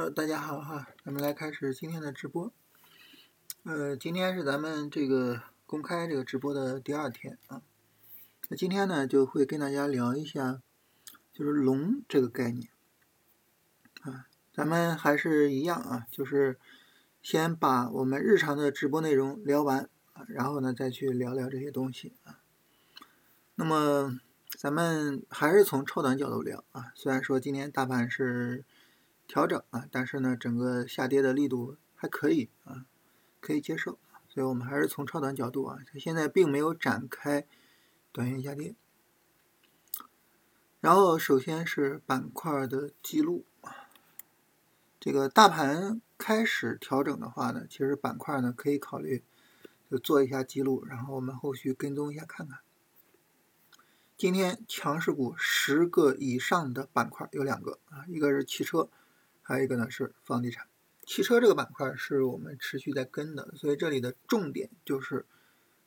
呃，大家好哈，咱们来开始今天的直播。呃，今天是咱们这个公开这个直播的第二天啊。那今天呢，就会跟大家聊一下，就是龙这个概念啊。咱们还是一样啊，就是先把我们日常的直播内容聊完，然后呢再去聊聊这些东西啊。那么咱们还是从超短角度聊啊，虽然说今天大盘是调整啊，但是呢整个下跌的力度还可以啊，可以接受，所以我们还是从超短角度啊，它现在并没有展开短线下跌。然后首先是板块的记录。这个大盘开始调整的话呢，其实板块呢可以考虑就做一下记录，然后我们后续跟踪一下看看。今天强势股十个以上的板块有两个啊，一个是汽车，还有一个呢是房地产。汽车这个板块是我们持续在跟的，所以这里的重点就是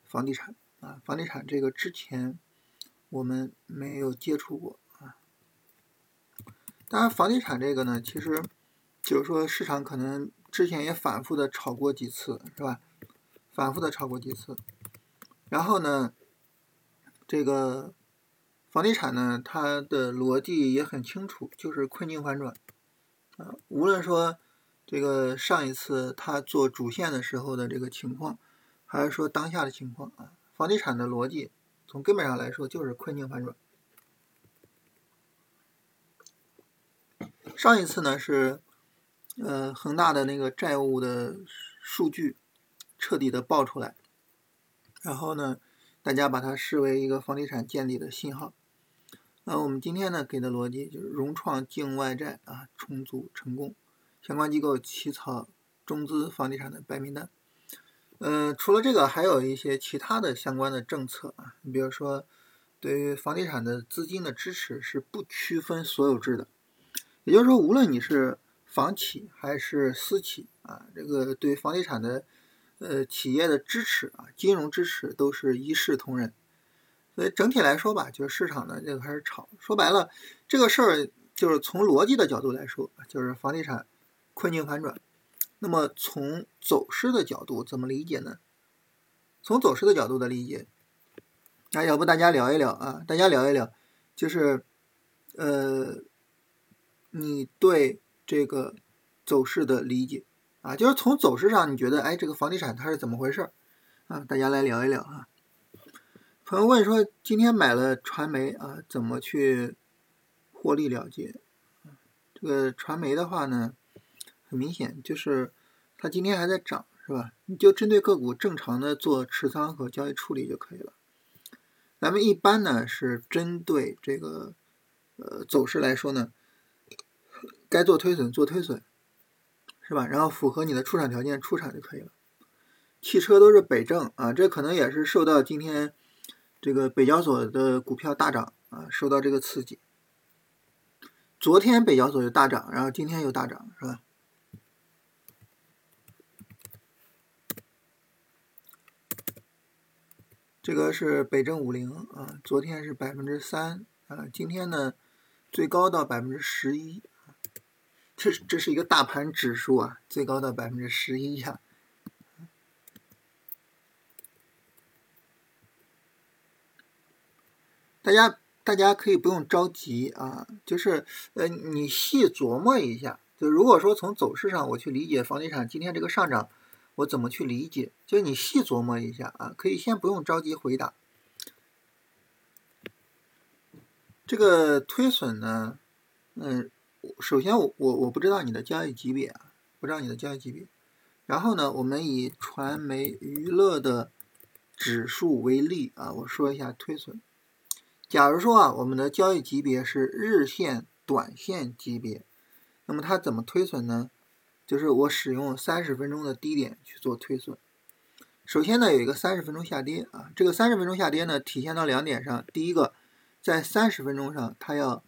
房地产啊，房地产这个之前我们没有接触过啊。当然，房地产这个呢，其实。就是说，市场可能之前也反复的炒过几次，是吧？反复的炒过几次。然后呢，这个房地产呢，它的逻辑也很清楚，就是困境反转。啊，无论说这个上一次他做主线的时候的这个情况，还是说当下的情况啊，房地产的逻辑从根本上来说就是困境反转。上一次呢是。呃，恒大的那个债务的数据彻底的爆出来，然后呢，大家把它视为一个房地产建立的信号。那我们今天呢给的逻辑就是融创境外债啊重组成功，相关机构起草中资房地产的白名单。嗯，除了这个，还有一些其他的相关的政策啊，你比如说对于房地产的资金的支持是不区分所有制的，也就是说，无论你是房企还是私企啊，这个对房地产的呃企业的支持啊，金融支持都是一视同仁。所以整体来说吧，就是市场呢就开始炒。说白了，这个事儿就是从逻辑的角度来说，就是房地产困境反转。那么从走势的角度怎么理解呢？从走势的角度的理解，那要不大家聊一聊啊？大家聊一聊，就是呃，你对。这个走势的理解啊，就是从走势上，你觉得哎，这个房地产它是怎么回事啊？大家来聊一聊啊。朋友问说，今天买了传媒啊，怎么去获利了结？这个传媒的话呢，很明显就是它今天还在涨，是吧？你就针对个股正常的做持仓和交易处理就可以了。咱们一般呢是针对这个呃走势来说呢。该做推损做推损，是吧？然后符合你的出场条件出场就可以了。汽车都是北证啊，这可能也是受到今天这个北交所的股票大涨啊，受到这个刺激。昨天北交所就大涨，然后今天又大涨，是吧？这个是北证五零啊，昨天是百分之三啊，今天呢最高到百分之十一。这这是一个大盘指数啊，最高到百分之十一呀。大家大家可以不用着急啊，就是呃，你细琢磨一下。就如果说从走势上我去理解房地产今天这个上涨，我怎么去理解？就你细琢磨一下啊，可以先不用着急回答。这个推损呢，嗯。首先，我我我不知道你的交易级别啊，不知道你的交易级别。然后呢，我们以传媒娱乐的指数为例啊，我说一下推损。假如说啊，我们的交易级别是日线、短线级别，那么它怎么推损呢？就是我使用三十分钟的低点去做推损。首先呢，有一个三十分钟下跌啊，这个三十分钟下跌呢，体现到两点上。第一个，在三十分钟上，它要。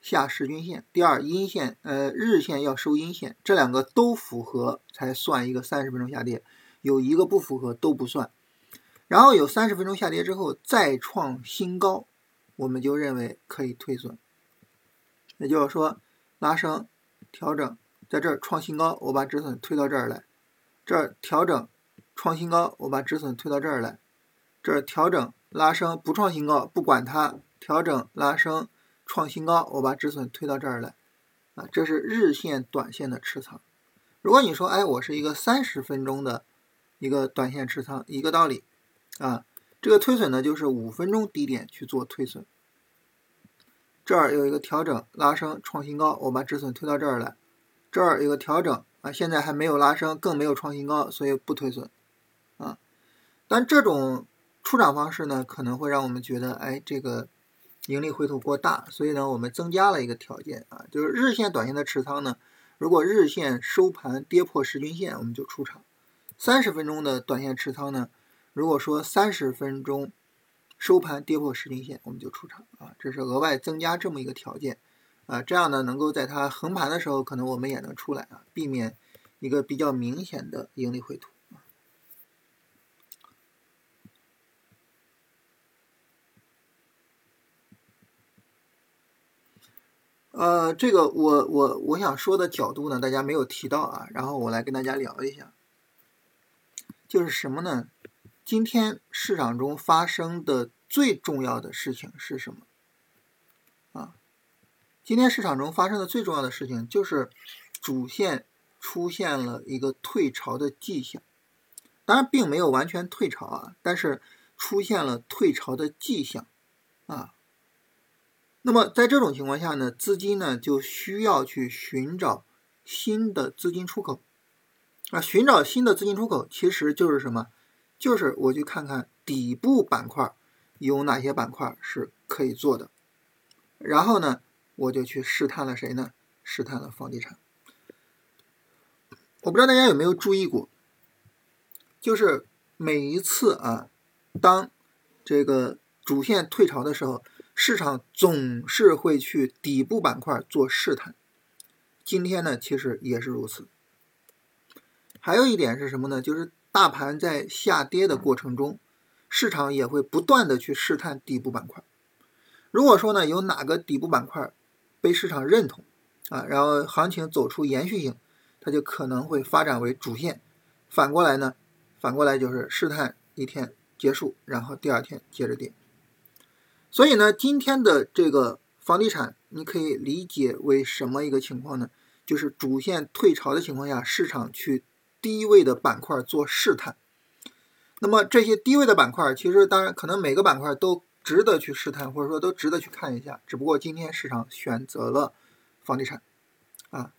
下十均线，第二阴线，呃，日线要收阴线，这两个都符合才算一个三十分钟下跌，有一个不符合都不算。然后有三十分钟下跌之后再创新高，我们就认为可以退损。也就是说，拉升、调整在这儿创新高，我把止损推到这儿来，这儿调整创新高，我把止损推到这儿来，这儿调整拉升不创新高，不管它，调整拉升创新高，我把止损推到这儿来，啊，这是日线、短线的持仓。如果你说，哎，我是一个三十分钟的一个短线持仓，一个道理，啊，这个推损呢就是五分钟低点去做推损。这儿有一个调整拉升创新高，我把止损推到这儿来。这儿有个调整啊，现在还没有拉升，更没有创新高，所以不推损啊。但这种出场方式呢，可能会让我们觉得，哎，这个盈利回吐过大，所以呢，我们增加了一个条件啊，就是日线、短线的持仓呢，如果日线收盘跌破十均线，我们就出场；三十分钟的短线持仓呢，如果说三十分钟。收盘跌破十均线，我们就出场啊，这是额外增加这么一个条件啊，这样呢，能够在它横盘的时候，可能我们也能出来啊，避免一个比较明显的盈利回吐。呃，这个我我我想说的角度呢，大家没有提到啊，然后我来跟大家聊一下，就是什么呢？今天市场中发生的最重要的事情是什么？啊，今天市场中发生的最重要的事情就是主线出现了一个退潮的迹象，当然并没有完全退潮啊，但是出现了退潮的迹象啊。那么在这种情况下呢，资金呢就需要去寻找新的资金出口啊，寻找新的资金出口其实就是什么？就是我去看看底部板块有哪些板块是可以做的，然后呢，我就去试探了谁呢？试探了房地产。我不知道大家有没有注意过，就是每一次啊，当这个主线退潮的时候，市场总是会去底部板块做试探。今天呢，其实也是如此。还有一点是什么呢？就是。大盘在下跌的过程中，市场也会不断的去试探底部板块。如果说呢有哪个底部板块被市场认同啊，然后行情走出延续性，它就可能会发展为主线。反过来呢，反过来就是试探一天结束，然后第二天接着跌。所以呢，今天的这个房地产，你可以理解为什么一个情况呢？就是主线退潮的情况下，市场去。低位的板块做试探，那么这些低位的板块，其实当然可能每个板块都值得去试探，或者说都值得去看一下。只不过今天市场选择了房地产，啊，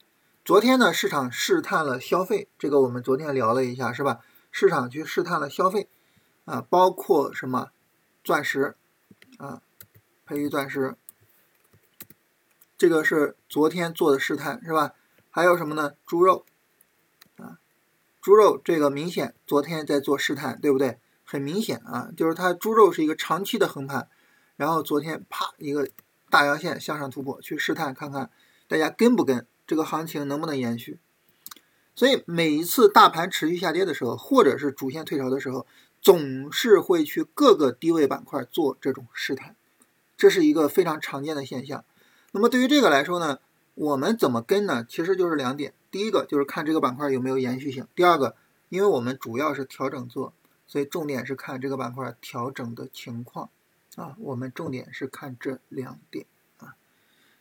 昨天呢市场试探了消费，这个我们昨天聊了一下，是吧？市场去试探了消费，啊，包括什么钻石，啊，培育钻石，这个是昨天做的试探，是吧？还有什么呢？猪肉。猪肉这个明显，昨天在做试探，对不对？很明显啊，就是它猪肉是一个长期的横盘，然后昨天啪一个大阳线向上突破，去试探看看大家跟不跟这个行情能不能延续。所以每一次大盘持续下跌的时候，或者是主线退潮的时候，总是会去各个低位板块做这种试探，这是一个非常常见的现象。那么对于这个来说呢，我们怎么跟呢？其实就是两点。第一个就是看这个板块有没有延续性。第二个，因为我们主要是调整做，所以重点是看这个板块调整的情况啊。我们重点是看这两点啊。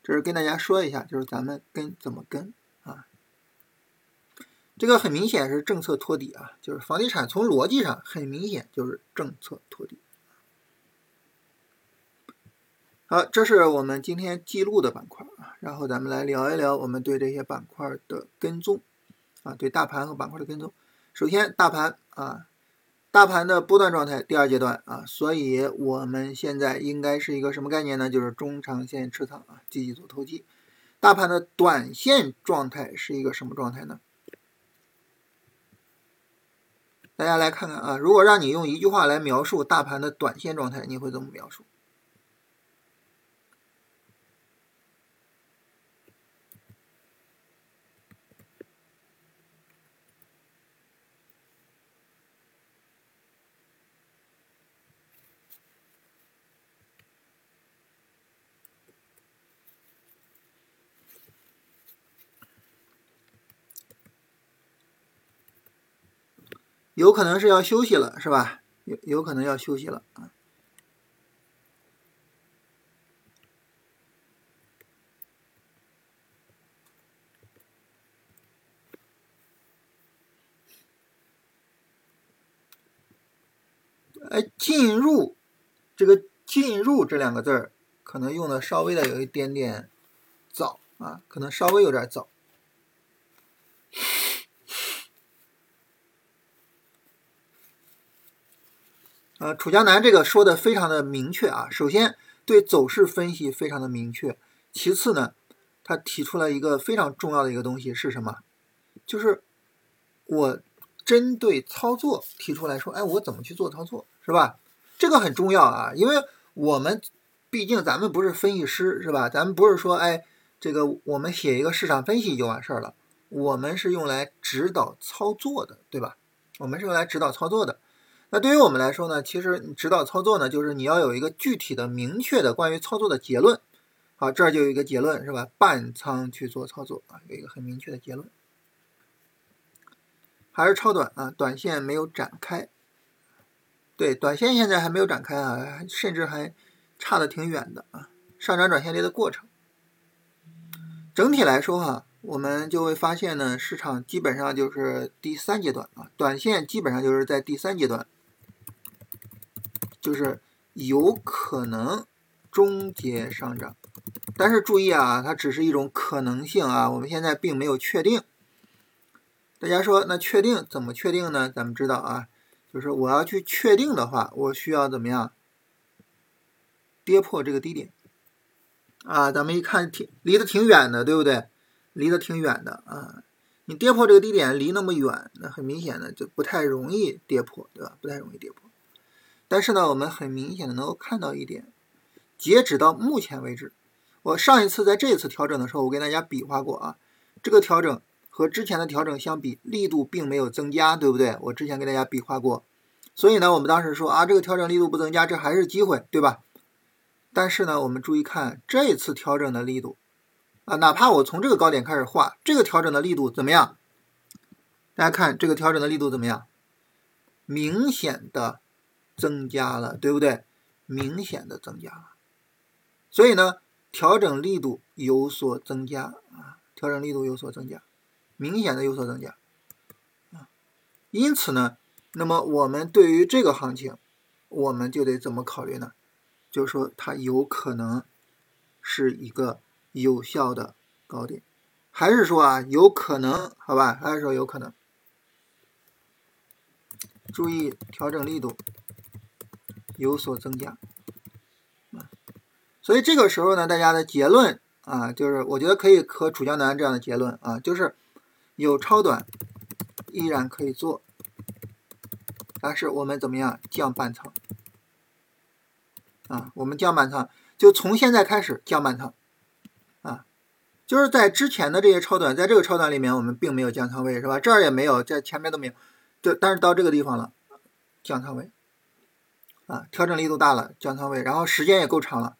这是跟大家说一下，就是咱们跟怎么跟啊。这个很明显是政策托底啊，就是房地产从逻辑上很明显就是政策托底。好，这是我们今天记录的板块啊，然后咱们来聊一聊我们对这些板块的跟踪啊，对大盘和板块的跟踪。首先，大盘啊，大盘的波段状态第二阶段啊，所以我们现在应该是一个什么概念呢？就是中长线持仓啊，积极做投机。大盘的短线状态是一个什么状态呢？大家来看看啊，如果让你用一句话来描述大盘的短线状态，你会怎么描述？有可能是要休息了，是吧？有有可能要休息了啊。哎，进入这个“进入”这两个字儿，可能用的稍微的有一点点早啊，可能稍微有点早。呃，楚江南这个说的非常的明确啊。首先对走势分析非常的明确，其次呢，他提出了一个非常重要的一个东西是什么？就是我针对操作提出来说，哎，我怎么去做操作，是吧？这个很重要啊，因为我们毕竟咱们不是分析师，是吧？咱们不是说，哎，这个我们写一个市场分析就完事儿了，我们是用来指导操作的，对吧？我们是用来指导操作的。那对于我们来说呢，其实指导操作呢，就是你要有一个具体的、明确的关于操作的结论。好，这就有一个结论，是吧？半仓去做操作啊，有一个很明确的结论。还是超短啊，短线没有展开。对，短线现在还没有展开啊，甚至还差的挺远的啊，上涨转下跌的过程。整体来说哈，我们就会发现呢，市场基本上就是第三阶段啊，短线基本上就是在第三阶段。就是有可能终结上涨，但是注意啊，它只是一种可能性啊，我们现在并没有确定。大家说，那确定怎么确定呢？咱们知道啊，就是我要去确定的话，我需要怎么样？跌破这个低点啊，咱们一看挺离得挺远的，对不对？离得挺远的啊，你跌破这个低点离那么远，那很明显的就不太容易跌破，对吧？不太容易跌破。但是呢，我们很明显的能够看到一点，截止到目前为止，我上一次在这一次调整的时候，我跟大家比划过啊，这个调整和之前的调整相比，力度并没有增加，对不对？我之前给大家比划过，所以呢，我们当时说啊，这个调整力度不增加，这还是机会，对吧？但是呢，我们注意看这一次调整的力度啊，哪怕我从这个高点开始画，这个调整的力度怎么样？大家看这个调整的力度怎么样？明显的。增加了，对不对？明显的增加了，所以呢，调整力度有所增加啊，调整力度有所增加，明显的有所增加啊。因此呢，那么我们对于这个行情，我们就得怎么考虑呢？就是说它有可能是一个有效的高点，还是说啊，有可能？好吧，还是说有可能？注意调整力度。有所增加，啊，所以这个时候呢，大家的结论啊，就是我觉得可以和楚江南这样的结论啊，就是有超短依然可以做，但是我们怎么样降半仓啊？我们降半仓，就从现在开始降半仓啊，就是在之前的这些超短，在这个超短里面我们并没有降仓位是吧？这儿也没有，在前面都没有，就但是到这个地方了，降仓位。啊，调整力度大了，降仓位，然后时间也够长了。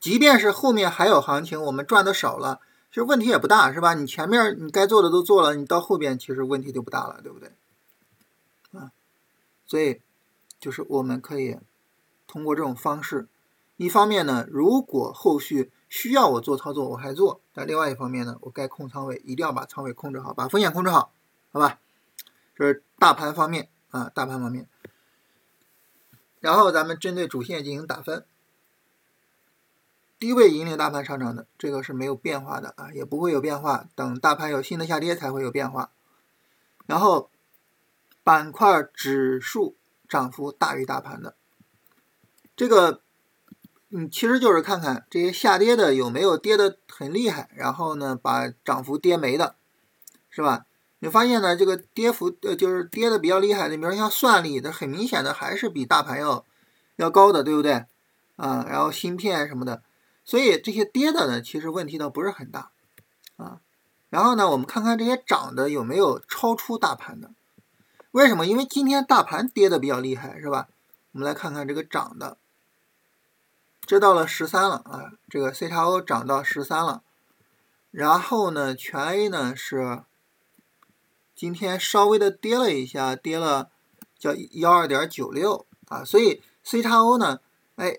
即便是后面还有行情，我们赚的少了，其实问题也不大，是吧？你前面你该做的都做了，你到后边其实问题就不大了，对不对？啊，所以就是我们可以通过这种方式，一方面呢，如果后续需要我做操作，我还做；但另外一方面呢，我该控仓位一定要把仓位控制好，把风险控制好，好吧？这是大盘方面啊，大盘方面。然后咱们针对主线进行打分，低位引领大盘上涨的，这个是没有变化的啊，也不会有变化，等大盘有新的下跌才会有变化。然后板块指数涨幅大于大盘的，这个嗯，其实就是看看这些下跌的有没有跌的很厉害，然后呢把涨幅跌没的，是吧？你发现呢，这个跌幅呃，就是跌的比较厉害的，比如像算力，它很明显的还是比大盘要要高的，对不对？啊，然后芯片什么的，所以这些跌的呢，其实问题倒不是很大啊。然后呢，我们看看这些涨的有没有超出大盘的？为什么？因为今天大盘跌的比较厉害，是吧？我们来看看这个涨的，这到了十三了啊，这个 C 叉 O 涨到十三了，然后呢，全 A 呢是。今天稍微的跌了一下，跌了叫幺二点九六啊，所以 C 叉 O 呢，哎，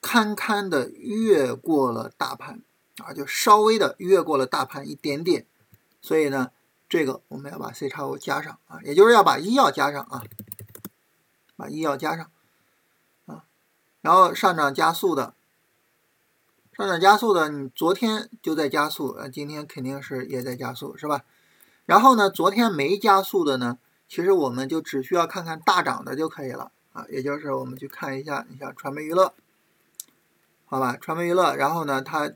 堪堪的越过了大盘啊，就稍微的越过了大盘一点点，所以呢，这个我们要把 C 叉 O 加上啊，也就是要把医药加上啊，把医药加上啊，然后上涨加速的，上涨加速的，你昨天就在加速，呃，今天肯定是也在加速，是吧？然后呢，昨天没加速的呢？其实我们就只需要看看大涨的就可以了啊，也就是我们去看一下，你像传媒娱乐，好吧，传媒娱乐，然后呢，它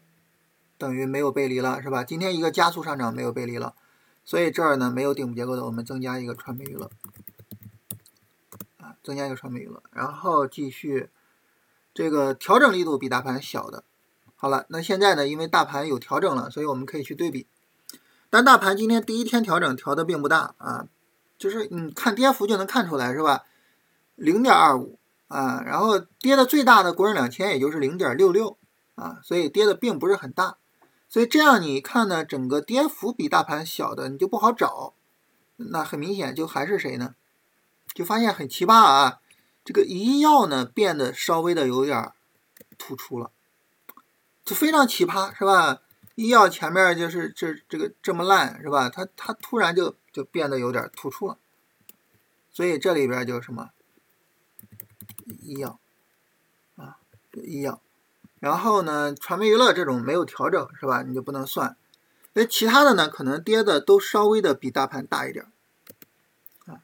等于没有背离了，是吧？今天一个加速上涨没有背离了，所以这儿呢没有顶部结构的，我们增加一个传媒娱乐，啊，增加一个传媒娱乐，然后继续这个调整力度比大盘小的，好了，那现在呢，因为大盘有调整了，所以我们可以去对比，但大盘今天第一天调整调的并不大啊。就是你看跌幅就能看出来是吧？零点二五啊，然后跌的最大的国证两千也就是零点六六啊，所以跌的并不是很大。所以这样你看呢，整个跌幅比大盘小的你就不好找。那很明显就还是谁呢？就发现很奇葩啊，这个医药呢变得稍微的有点突出了，就非常奇葩是吧？医药前面就是这这个这么烂是吧？它它突然就。就变得有点突出了，所以这里边就什么医药啊，医药，然后呢，传媒娱乐这种没有调整是吧？你就不能算。那其他的呢，可能跌的都稍微的比大盘大一点啊，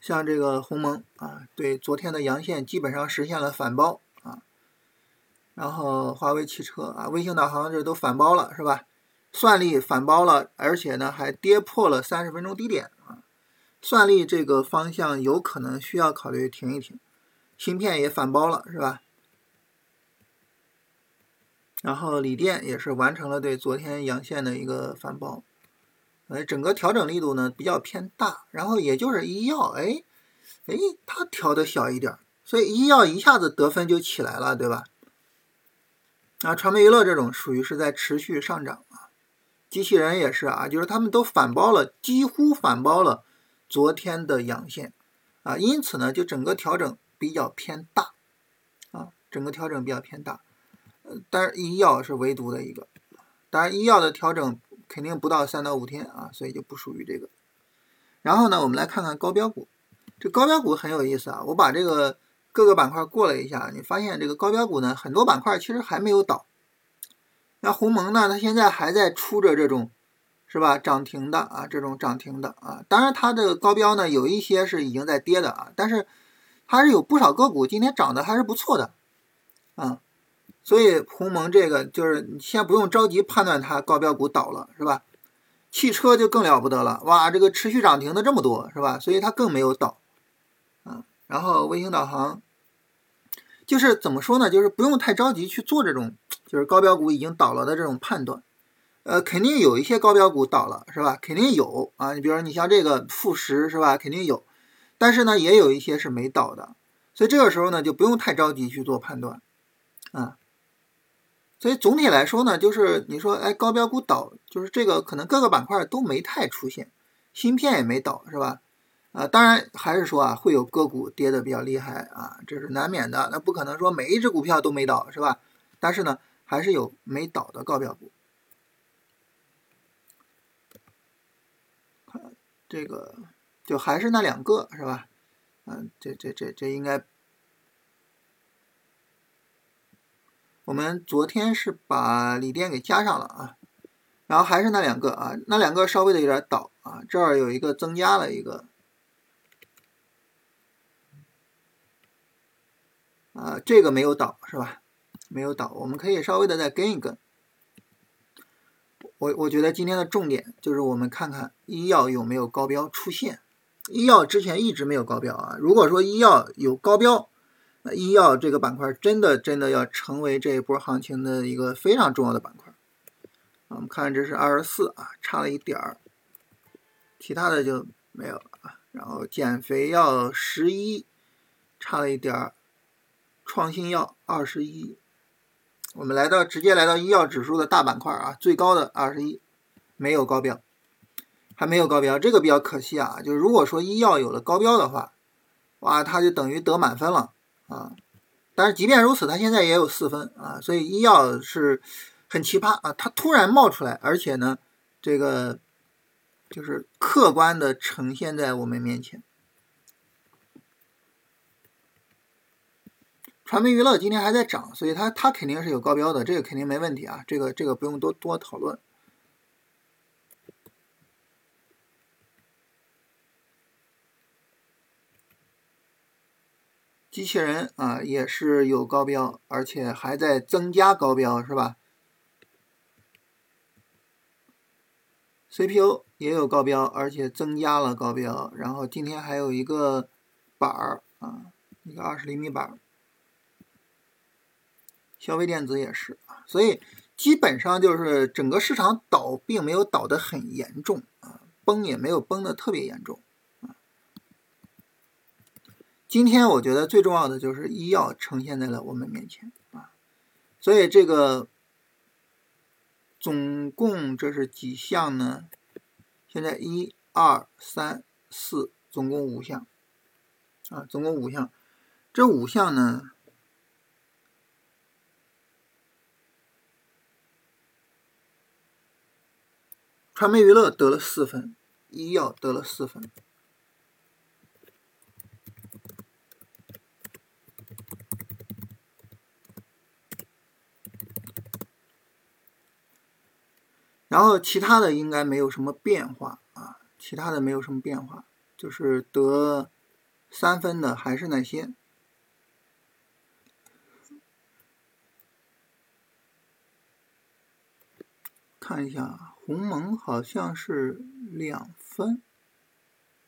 像这个鸿蒙啊，对昨天的阳线基本上实现了反包，然后华为汽车啊，卫星导航这都反包了是吧？算力反包了，而且呢还跌破了三十分钟低点啊！算力这个方向有可能需要考虑停一停。芯片也反包了，是吧？然后锂电也是完成了对昨天阳线的一个反包，呃，整个调整力度呢比较偏大。然后也就是医药，哎哎，它调的小一点，所以医药一下子得分就起来了，对吧？啊，传媒娱乐这种属于是在持续上涨啊。机器人也是啊，就是他们都反包了，几乎反包了昨天的阳线啊，因此呢，就整个调整比较偏大啊，整个调整比较偏大。呃，但是医药是唯独的一个，当然医药的调整肯定不到三到五天啊，所以就不属于这个。然后呢，我们来看看高标股，这高标股很有意思啊，我把这个各个板块过了一下，你发现这个高标股呢，很多板块其实还没有倒。那鸿蒙呢？它现在还在出着这种，是吧？涨停的啊，这种涨停的啊。当然，它的高标呢，有一些是已经在跌的啊，但是还是有不少个股今天涨得还是不错的啊。所以鸿蒙这个就是你先不用着急判断它高标股倒了，是吧？汽车就更了不得了，哇，这个持续涨停的这么多，是吧？所以它更没有倒啊。然后卫星导航。就是怎么说呢？就是不用太着急去做这种，就是高标股已经倒了的这种判断。呃，肯定有一些高标股倒了，是吧？肯定有啊。你比如说，你像这个富时，是吧？肯定有。但是呢，也有一些是没倒的。所以这个时候呢，就不用太着急去做判断啊。所以总体来说呢，就是你说，哎，高标股倒，就是这个可能各个板块都没太出现，芯片也没倒，是吧？啊，当然还是说啊，会有个股跌的比较厉害啊，这是难免的。那不可能说每一只股票都没倒，是吧？但是呢，还是有没倒的高标股。这个就还是那两个，是吧？嗯，这这这这应该，我们昨天是把锂电给加上了啊，然后还是那两个啊，那两个稍微的有点倒啊，这儿有一个增加了一个。啊，这个没有倒是吧？没有倒，我们可以稍微的再跟一跟。我我觉得今天的重点就是我们看看医药有没有高标出现。医药之前一直没有高标啊。如果说医药有高标，那医药这个板块真的真的要成为这一波行情的一个非常重要的板块。我们看这是二十四啊，差了一点儿，其他的就没有了啊。然后减肥药十一，差了一点儿。创新药二十一，我们来到直接来到医药指数的大板块啊，最高的二十一，没有高标，还没有高标，这个比较可惜啊。就是如果说医药有了高标的话，哇，它就等于得满分了啊。但是即便如此，它现在也有四分啊，所以医药是很奇葩啊，它突然冒出来，而且呢，这个就是客观的呈现在我们面前。传媒娱乐今天还在涨，所以它它肯定是有高标的，这个肯定没问题啊，这个这个不用多多讨论。机器人啊也是有高标，而且还在增加高标，是吧？CPU 也有高标，而且增加了高标，然后今天还有一个板儿啊，一个二十厘米板儿。消费电子也是啊，所以基本上就是整个市场倒并没有倒得很严重啊，崩也没有崩的特别严重啊。今天我觉得最重要的就是医药呈现在了我们面前啊，所以这个总共这是几项呢？现在一二三四，总共五项啊，总共五项，这五项呢？传媒娱乐得了四分，医药得了四分，然后其他的应该没有什么变化啊，其他的没有什么变化，就是得三分的还是那些，看一下。鸿蒙好像是两分，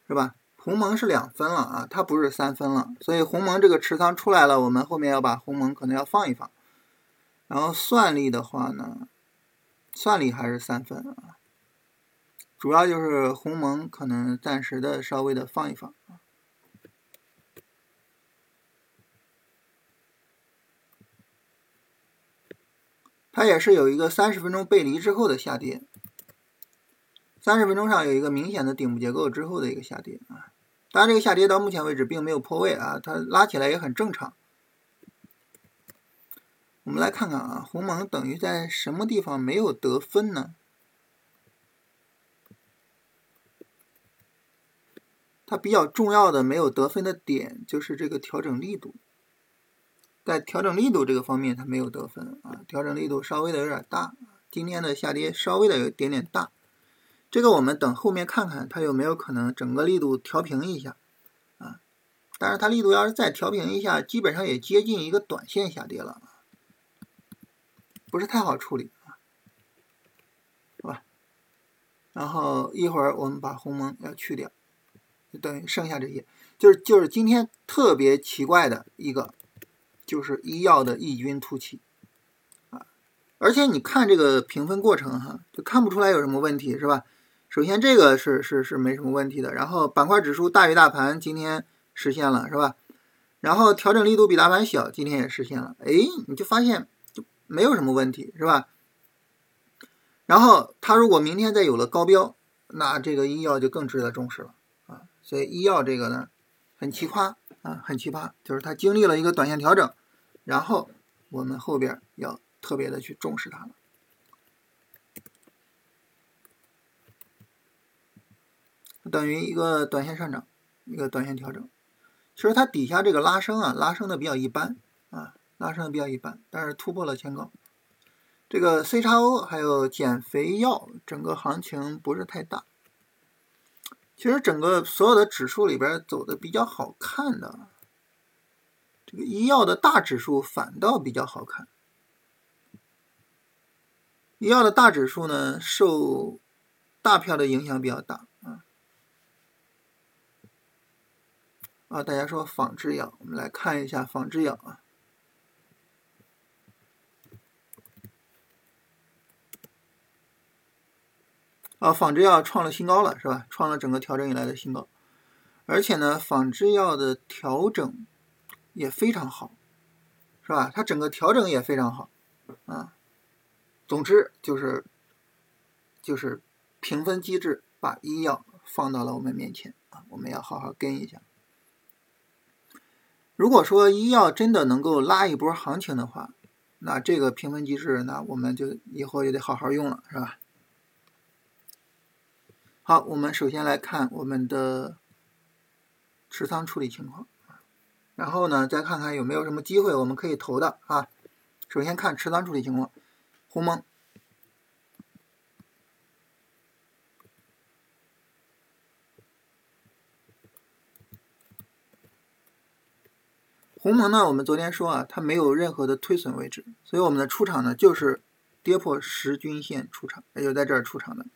是吧？鸿蒙是两分了啊，它不是三分了，所以鸿蒙这个持仓出来了，我们后面要把鸿蒙可能要放一放。然后算力的话呢，算力还是三分啊，主要就是鸿蒙可能暂时的稍微的放一放啊。它也是有一个三十分钟背离之后的下跌。三十分钟上有一个明显的顶部结构之后的一个下跌啊，当然这个下跌到目前为止并没有破位啊，它拉起来也很正常。我们来看看啊，鸿蒙等于在什么地方没有得分呢？它比较重要的没有得分的点就是这个调整力度，在调整力度这个方面它没有得分啊，调整力度稍微的有点大，今天的下跌稍微的有点点大。这个我们等后面看看它有没有可能整个力度调平一下，啊，但是它力度要是再调平一下，基本上也接近一个短线下跌了，不是太好处理啊，好吧？然后一会儿我们把鸿蒙要去掉，就等于剩下这些，就是就是今天特别奇怪的一个，就是医药的异军突起。啊，而且你看这个评分过程哈，就看不出来有什么问题，是吧？首先，这个是是是没什么问题的。然后板块指数大于大盘，今天实现了，是吧？然后调整力度比大盘小，今天也实现了。哎，你就发现就没有什么问题，是吧？然后它如果明天再有了高标，那这个医药就更值得重视了啊。所以医药这个呢，很奇葩啊，很奇葩，就是它经历了一个短线调整，然后我们后边要特别的去重视它了。等于一个短线上涨，一个短线调整。其实它底下这个拉升啊，拉升的比较一般啊，拉升的比较一般，但是突破了前高。这个 C 叉 O 还有减肥药，整个行情不是太大。其实整个所有的指数里边走的比较好看的，这个医药的大指数反倒比较好看。医药的大指数呢，受大票的影响比较大啊。大家说仿制药，我们来看一下仿制药啊。啊，仿制药创了新高了，是吧？创了整个调整以来的新高，而且呢，仿制药的调整也非常好，是吧？它整个调整也非常好，啊。总之就是就是评分机制把医药放到了我们面前啊，我们要好好跟一下。如果说医药真的能够拉一波行情的话，那这个评分机制，那我们就以后也得好好用了，是吧？好，我们首先来看我们的持仓处理情况，然后呢，再看看有没有什么机会我们可以投的啊。首先看持仓处理情况，鸿蒙。鸿蒙呢，我们昨天说啊，它没有任何的推损位置，所以我们的出场呢就是跌破十均线出场，也就在这儿出场的。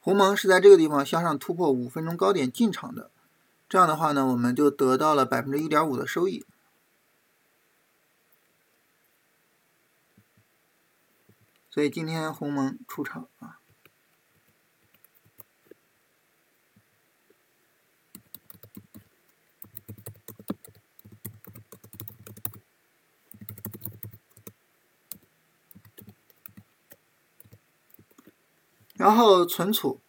鸿蒙是在这个地方向上突破五分钟高点进场的，这样的话呢，我们就得到了百分之一点五的收益。所以今天鸿蒙出场啊。然后存储，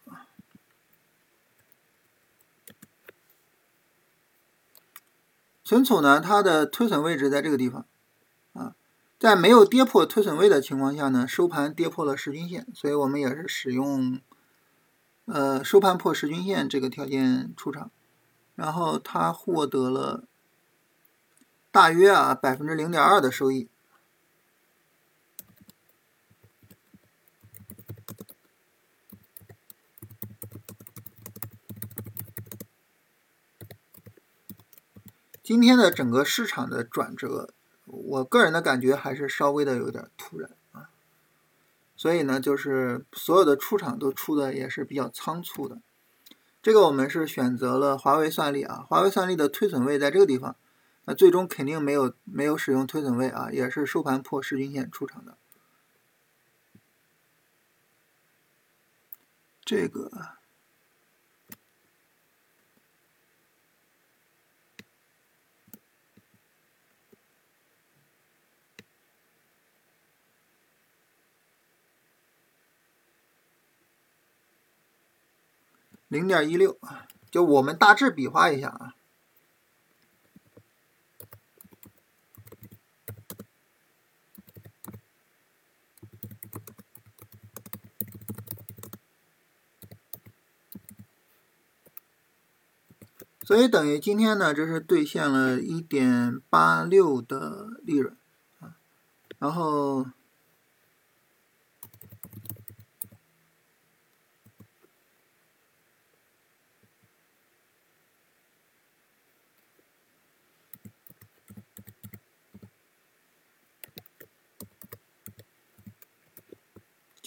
存储呢，它的推损位置在这个地方，啊，在没有跌破推损位的情况下呢，收盘跌破了十均线，所以我们也是使用，呃，收盘破十均线这个条件出场，然后它获得了大约啊百分之零点二的收益。今天的整个市场的转折，我个人的感觉还是稍微的有点突然啊，所以呢，就是所有的出场都出的也是比较仓促的。这个我们是选择了华为算力啊，华为算力的推损位在这个地方，那最终肯定没有没有使用推损位啊，也是收盘破十均线出场的。这个。零点一六啊，就我们大致比划一下啊，所以等于今天呢，这是兑现了一点八六的利润啊，然后。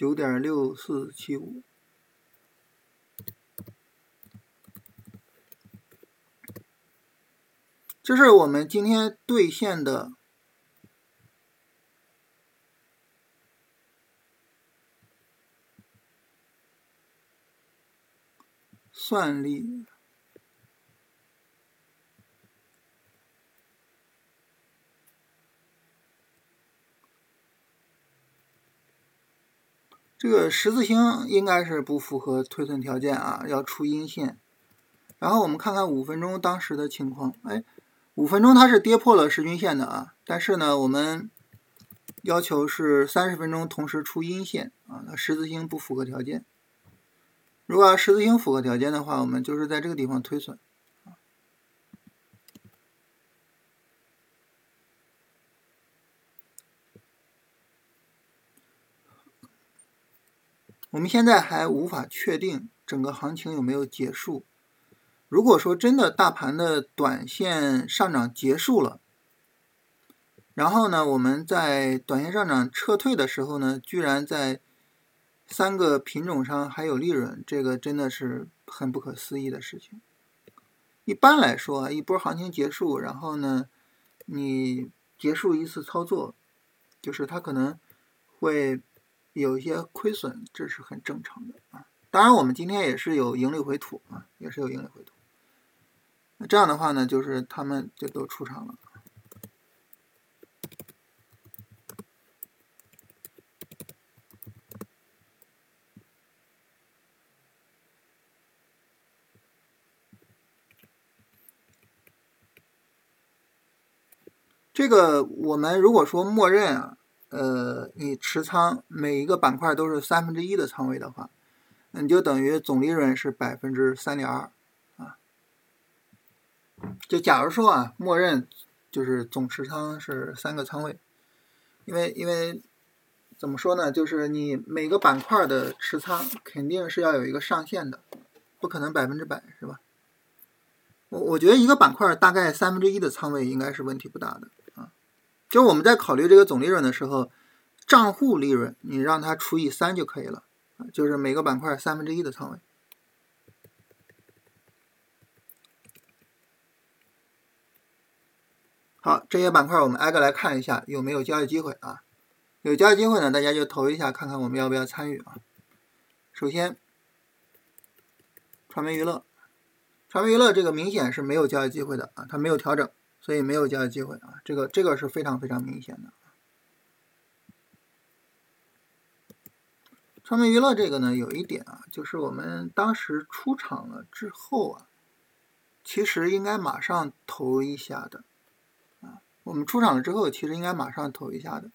九点六四七五，这是我们今天兑现的算力。这个十字星应该是不符合推损条件啊，要出阴线。然后我们看看五分钟当时的情况，哎，五分钟它是跌破了十均线的啊，但是呢，我们要求是三十分钟同时出阴线啊，那十字星不符合条件。如果十字星符合条件的话，我们就是在这个地方推损。我们现在还无法确定整个行情有没有结束。如果说真的大盘的短线上涨结束了，然后呢，我们在短线上涨撤退的时候呢，居然在三个品种上还有利润，这个真的是很不可思议的事情。一般来说，一波行情结束，然后呢，你结束一次操作，就是它可能会。有一些亏损，这是很正常的啊。当然，我们今天也是有盈利回吐啊，也是有盈利回吐。那这样的话呢，就是他们就都出场了。这个我们如果说默认啊，呃，你持仓每一个板块都是三分之一的仓位的话，你就等于总利润是百分之三点二啊。就假如说啊，默认就是总持仓是三个仓位，因为因为怎么说呢，就是你每个板块的持仓肯定是要有一个上限的，不可能百分之百，是吧？我我觉得一个板块大概三分之一的仓位应该是问题不大的。就我们在考虑这个总利润的时候，账户利润你让它除以三就可以了，就是每个板块三分之一的仓位。好，这些板块我们挨个来看一下有没有交易机会啊？有交易机会呢，大家就投一下，看看我们要不要参与啊？首先，传媒娱乐，传媒娱乐这个明显是没有交易机会的啊，它没有调整。所以没有交易机会啊，这个这个是非常非常明显的。传媒娱乐这个呢，有一点啊，就是我们当时出场了之后啊，其实应该马上投一下的啊。我们出场了之后，其实应该马上投一下的，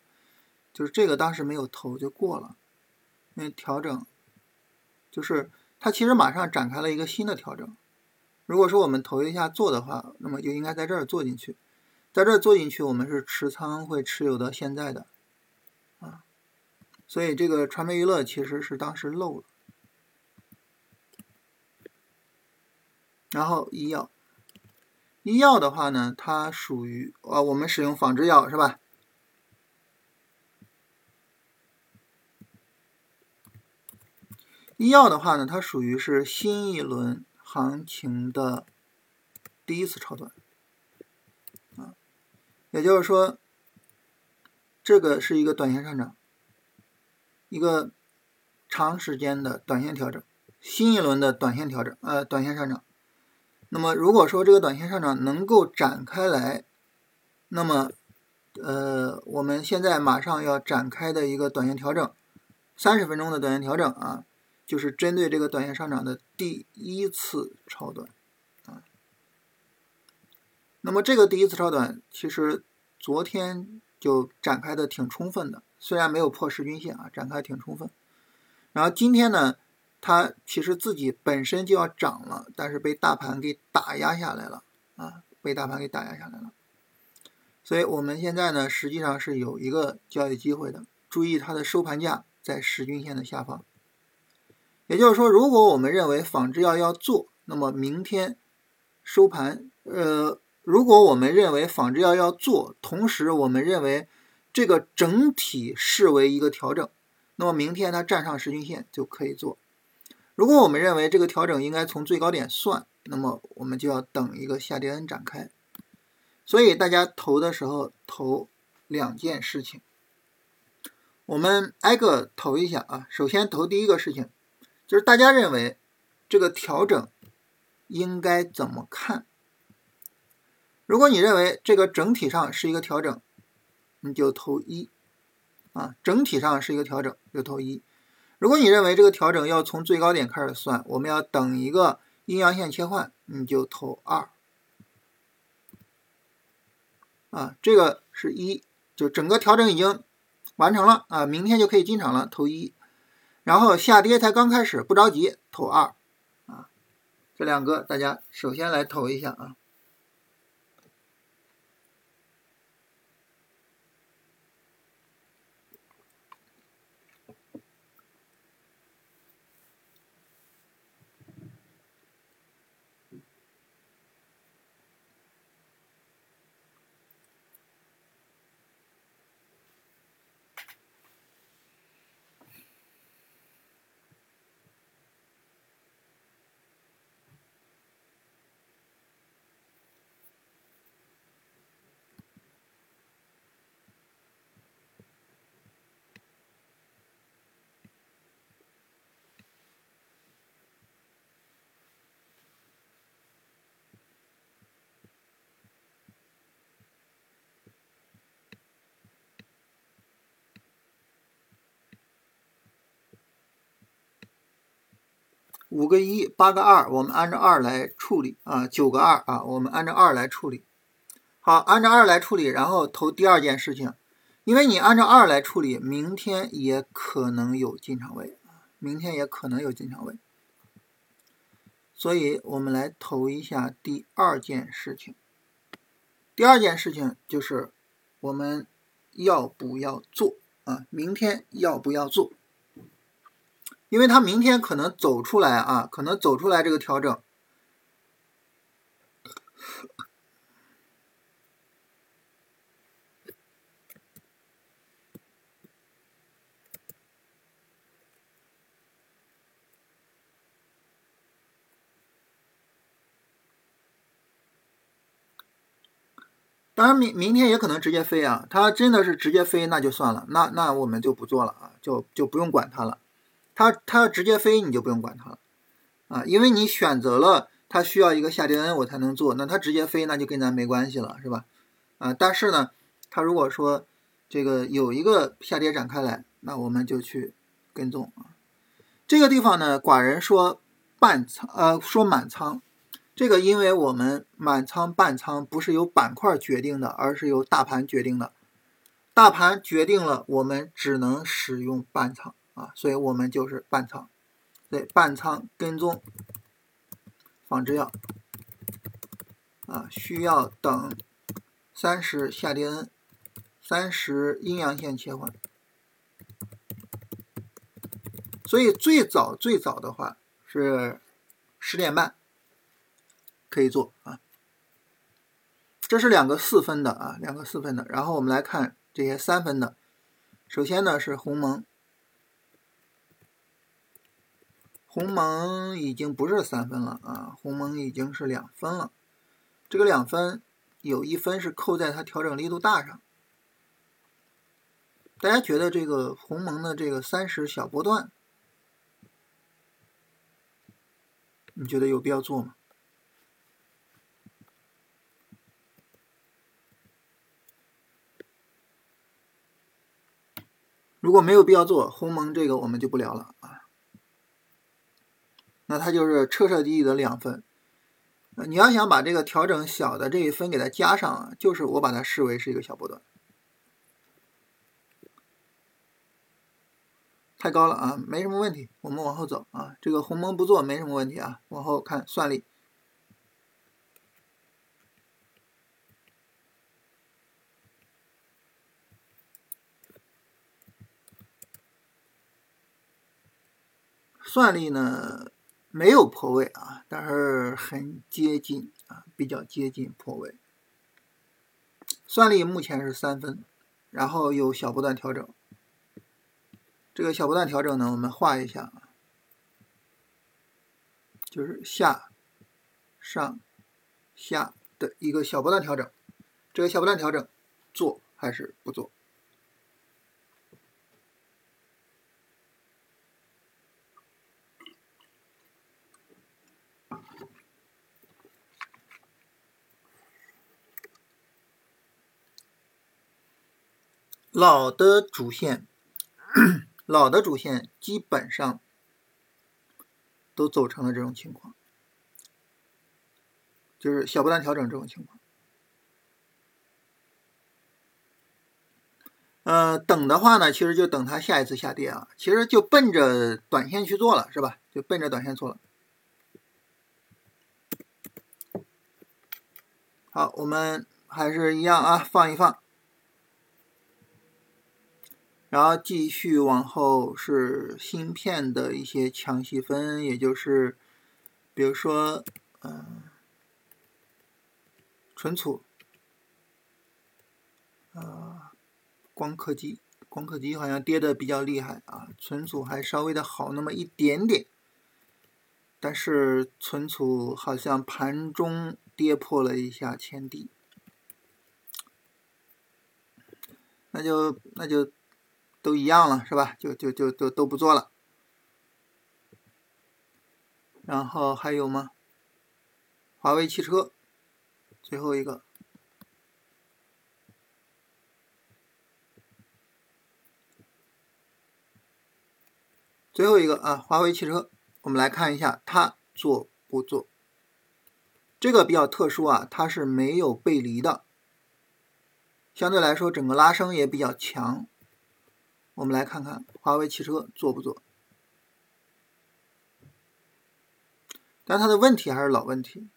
就是这个当时没有投就过了，因为调整，就是它其实马上展开了一个新的调整。如果说我们投一下做的话，那么就应该在这儿做进去，在这儿做进去，我们是持仓会持有到现在的，啊，所以这个传媒娱乐其实是当时漏了。然后医药，医药的话呢，它属于啊，我们使用仿制药是吧？医药的话呢，它属于是新一轮。行情的第一次超短，啊，也就是说，这个是一个短线上涨，一个长时间的短线调整，新一轮的短线调整，呃，短线上涨。那么，如果说这个短线上涨能够展开来，那么，呃，我们现在马上要展开的一个短线调整，三十分钟的短线调整啊。就是针对这个短线上涨的第一次超短，啊，那么这个第一次超短其实昨天就展开的挺充分的，虽然没有破十均线啊，展开挺充分。然后今天呢，它其实自己本身就要涨了，但是被大盘给打压下来了，啊，被大盘给打压下来了。所以我们现在呢，实际上是有一个交易机会的，注意它的收盘价在十均线的下方。也就是说，如果我们认为仿制药要做，那么明天收盘，呃，如果我们认为仿制药要做，同时我们认为这个整体视为一个调整，那么明天它站上十均线就可以做。如果我们认为这个调整应该从最高点算，那么我们就要等一个下跌 N 展开。所以大家投的时候投两件事情，我们挨个投一下啊。首先投第一个事情。就是大家认为这个调整应该怎么看？如果你认为这个整体上是一个调整，你就投一啊，整体上是一个调整就投一。如果你认为这个调整要从最高点开始算，我们要等一个阴阳线切换，你就投二啊，这个是一，就整个调整已经完成了啊，明天就可以进场了，投一。然后下跌才刚开始，不着急，投二，啊，这两个大家首先来投一下啊。五个一，八个二，我们按照二来处理啊。九个二啊，我们按照二来处理。好，按照二来处理，然后投第二件事情，因为你按照二来处理，明天也可能有进场位明天也可能有进场位，所以我们来投一下第二件事情。第二件事情就是我们要不要做啊？明天要不要做？因为它明天可能走出来啊，可能走出来这个调整。当然，明明天也可能直接飞啊。它真的是直接飞，那就算了，那那我们就不做了啊，就就不用管它了。它它要直接飞，你就不用管它了啊，因为你选择了它需要一个下跌 N 我才能做，那它直接飞那就跟咱没关系了，是吧？啊，但是呢，它如果说这个有一个下跌展开来，那我们就去跟踪啊。这个地方呢，寡人说半仓，呃，说满仓。这个，因为我们满仓半仓不是由板块决定的，而是由大盘决定的。大盘决定了，我们只能使用半仓啊，所以我们就是半仓。对，半仓跟踪仿制药啊，需要等三十下跌 N，三十阴阳线切换。所以最早最早的话是十点半。可以做啊，这是两个四分的啊，两个四分的。然后我们来看这些三分的。首先呢是鸿蒙，鸿蒙已经不是三分了啊，鸿蒙已经是两分了。这个两分有一分是扣在它调整力度大上。大家觉得这个鸿蒙的这个三十小波段，你觉得有必要做吗？如果没有必要做鸿蒙这个，我们就不聊了。那它就是彻彻底底的两分。你要想把这个调整小的这一分给它加上，就是我把它视为是一个小波段。太高了啊，没什么问题，我们往后走啊。这个鸿蒙不做没什么问题啊，往后看算力。算力呢没有破位啊，但是很接近啊，比较接近破位。算力目前是三分，然后有小波段调整。这个小波段调整呢，我们画一下，就是下、上、下的一个小波段调整。这个小波段调整做还是不做？老的主线，老的主线基本上都走成了这种情况，就是小波段调整这种情况。呃，等的话呢，其实就等它下一次下跌啊，其实就奔着短线去做了，是吧？就奔着短线做了。好，我们还是一样啊，放一放。然后继续往后是芯片的一些强细分，也就是比如说，嗯，存储，啊，光刻机，光刻机好像跌的比较厉害啊，存储还稍微的好那么一点点，但是存储好像盘中跌破了一下前低，那就那就。都一样了，是吧？就就就都都不做了。然后还有吗？华为汽车，最后一个，最后一个啊，华为汽车，我们来看一下它做不做。这个比较特殊啊，它是没有背离的相对来说整个拉升也比较强。我们来看看华为汽车做不做？但它的问题还是老问题，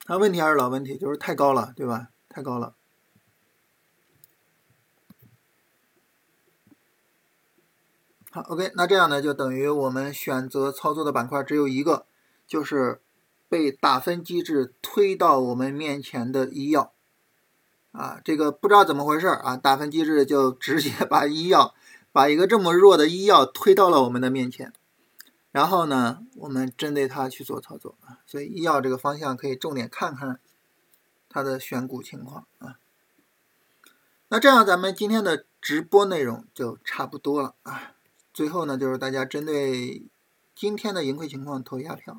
它问题还是老问题，就是太高了，对吧？太高了。好，OK，那这样呢，就等于我们选择操作的板块只有一个，就是被打分机制推到我们面前的医药。啊，这个不知道怎么回事啊，打分机制就直接把医药，把一个这么弱的医药推到了我们的面前。然后呢，我们针对它去做操作啊，所以医药这个方向可以重点看看它的选股情况啊。那这样咱们今天的直播内容就差不多了啊。最后呢，就是大家针对今天的盈亏情况投一下票，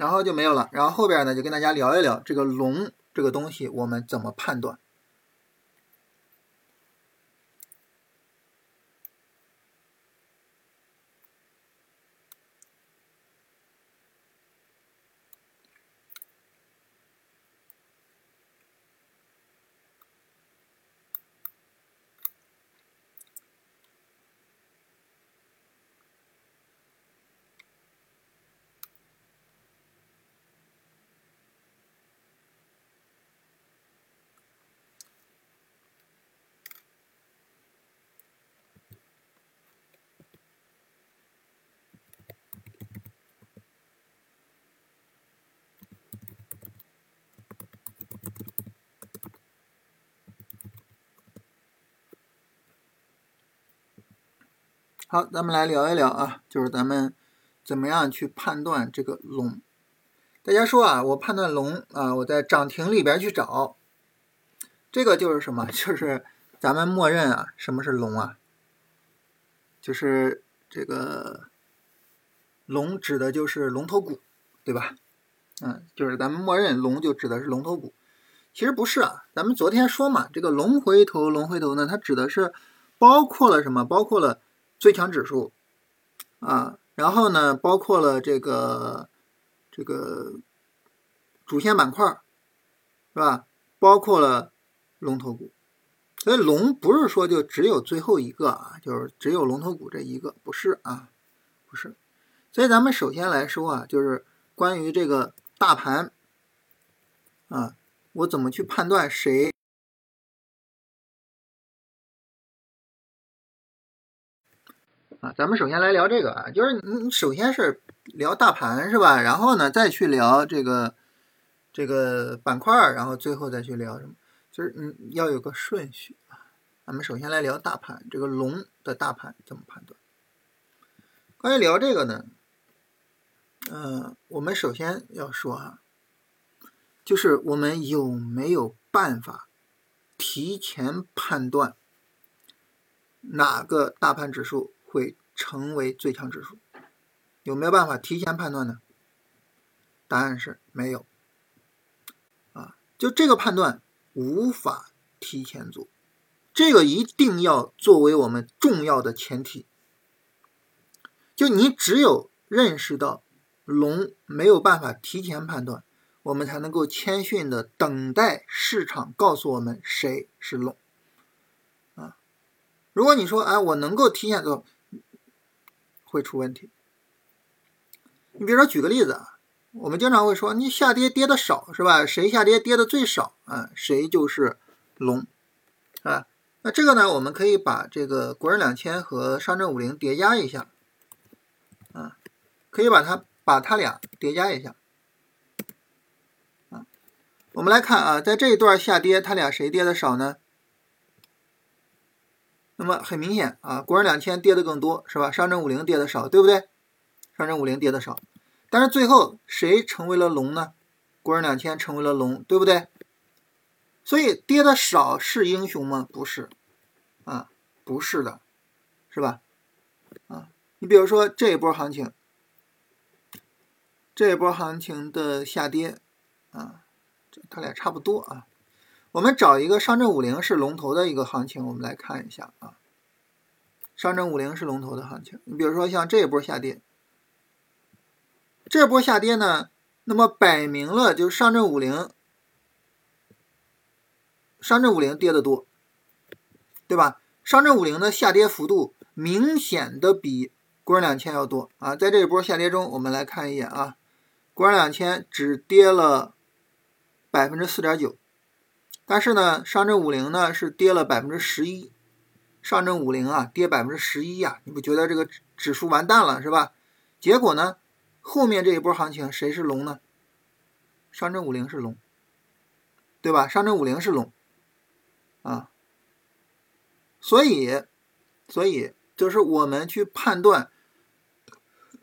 然后就没有了。然后后边呢，就跟大家聊一聊这个龙这个东西，我们怎么判断。好，咱们来聊一聊啊，就是咱们怎么样去判断这个龙。大家说啊，我判断龙啊，我在涨停里边去找，这个就是什么？就是咱们默认啊，什么是龙啊？就是这个龙指的就是龙头股，对吧？嗯，就是咱们默认龙就指的是龙头股。其实不是啊，咱们昨天说嘛，这个龙回头，龙回头呢，它指的是包括了什么？包括了。最强指数，啊，然后呢，包括了这个这个主线板块，是吧？包括了龙头股，所以龙不是说就只有最后一个啊，就是只有龙头股这一个，不是啊，不是。所以咱们首先来说啊，就是关于这个大盘，啊，我怎么去判断谁？啊，咱们首先来聊这个啊，就是你首先是聊大盘是吧？然后呢，再去聊这个这个板块，然后最后再去聊什么？就是嗯，要有个顺序啊。咱们首先来聊大盘，这个龙的大盘怎么判断？关于聊这个呢，嗯，我们首先要说啊，就是我们有没有办法提前判断哪个大盘指数？会成为最强指数，有没有办法提前判断呢？答案是没有。啊，就这个判断无法提前做，这个一定要作为我们重要的前提。就你只有认识到龙没有办法提前判断，我们才能够谦逊的等待市场告诉我们谁是龙。啊，如果你说哎，我能够提前做。会出问题。你比如说，举个例子啊，我们经常会说，你下跌跌的少是吧？谁下跌跌的最少啊？谁就是龙啊。那这个呢，我们可以把这个国证两千和上证五零叠加一下啊，可以把它把它俩叠加一下啊。我们来看啊，在这一段下跌，它俩谁跌的少呢？那么很明显啊，国证两千跌的更多，是吧？上证五零跌的少，对不对？上证五零跌的少，但是最后谁成为了龙呢？国证两千成为了龙，对不对？所以跌的少是英雄吗？不是，啊，不是的，是吧？啊，你比如说这一波行情，这一波行情的下跌，啊，它俩差不多啊。我们找一个上证五零是龙头的一个行情，我们来看一下啊。上证五零是龙头的行情。你比如说像这一波下跌，这波下跌呢，那么摆明了就是上证五零，上证五零跌的多，对吧？上证五零的下跌幅度明显的比国证两千要多啊。在这一波下跌中，我们来看一眼啊，国证两千只跌了百分之四点九，但是呢，上证五零呢是跌了百分之十一。上证五零啊，跌百分之十一呀，你不觉得这个指数完蛋了是吧？结果呢，后面这一波行情谁是龙呢？上证五零是龙，对吧？上证五零是龙，啊，所以，所以就是我们去判断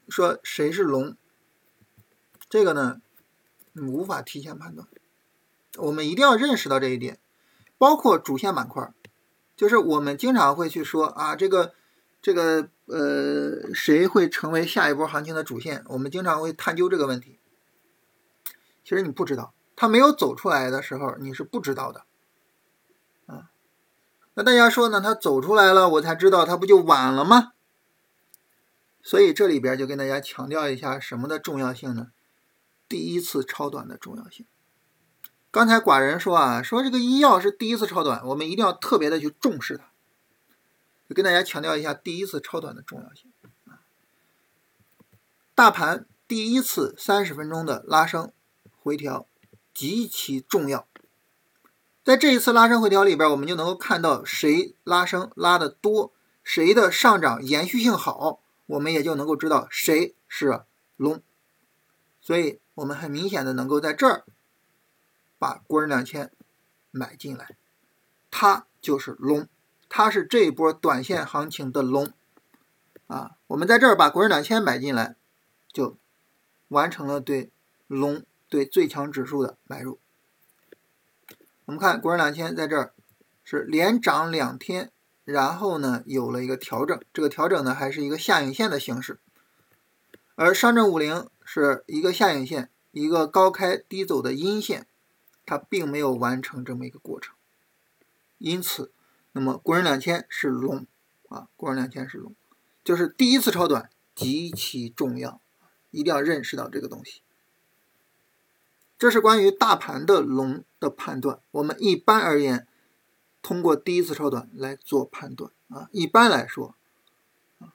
说谁是龙，这个呢，你无法提前判断，我们一定要认识到这一点，包括主线板块。就是我们经常会去说啊，这个，这个，呃，谁会成为下一波行情的主线？我们经常会探究这个问题。其实你不知道，它没有走出来的时候，你是不知道的。啊，那大家说呢？它走出来了，我才知道，它不就晚了吗？所以这里边就跟大家强调一下什么的重要性呢？第一次超短的重要性。刚才寡人说啊，说这个医药是第一次超短，我们一定要特别的去重视它。跟大家强调一下第一次超短的重要性啊。大盘第一次三十分钟的拉升回调极其重要，在这一次拉升回调里边，我们就能够看到谁拉升拉的多，谁的上涨延续性好，我们也就能够知道谁是龙。所以我们很明显的能够在这儿。把国人两千买进来，它就是龙，它是这一波短线行情的龙啊！我们在这儿把国人两千买进来，就完成了对龙对最强指数的买入。我们看国人两千在这儿是连涨两天，然后呢有了一个调整，这个调整呢还是一个下影线的形式，而上证五零是一个下影线，一个高开低走的阴线。它并没有完成这么一个过程，因此，那么国人两千是龙啊，国人两千是龙，就是第一次超短极其重要，一定要认识到这个东西。这是关于大盘的龙的判断。我们一般而言，通过第一次超短来做判断啊。一般来说，啊，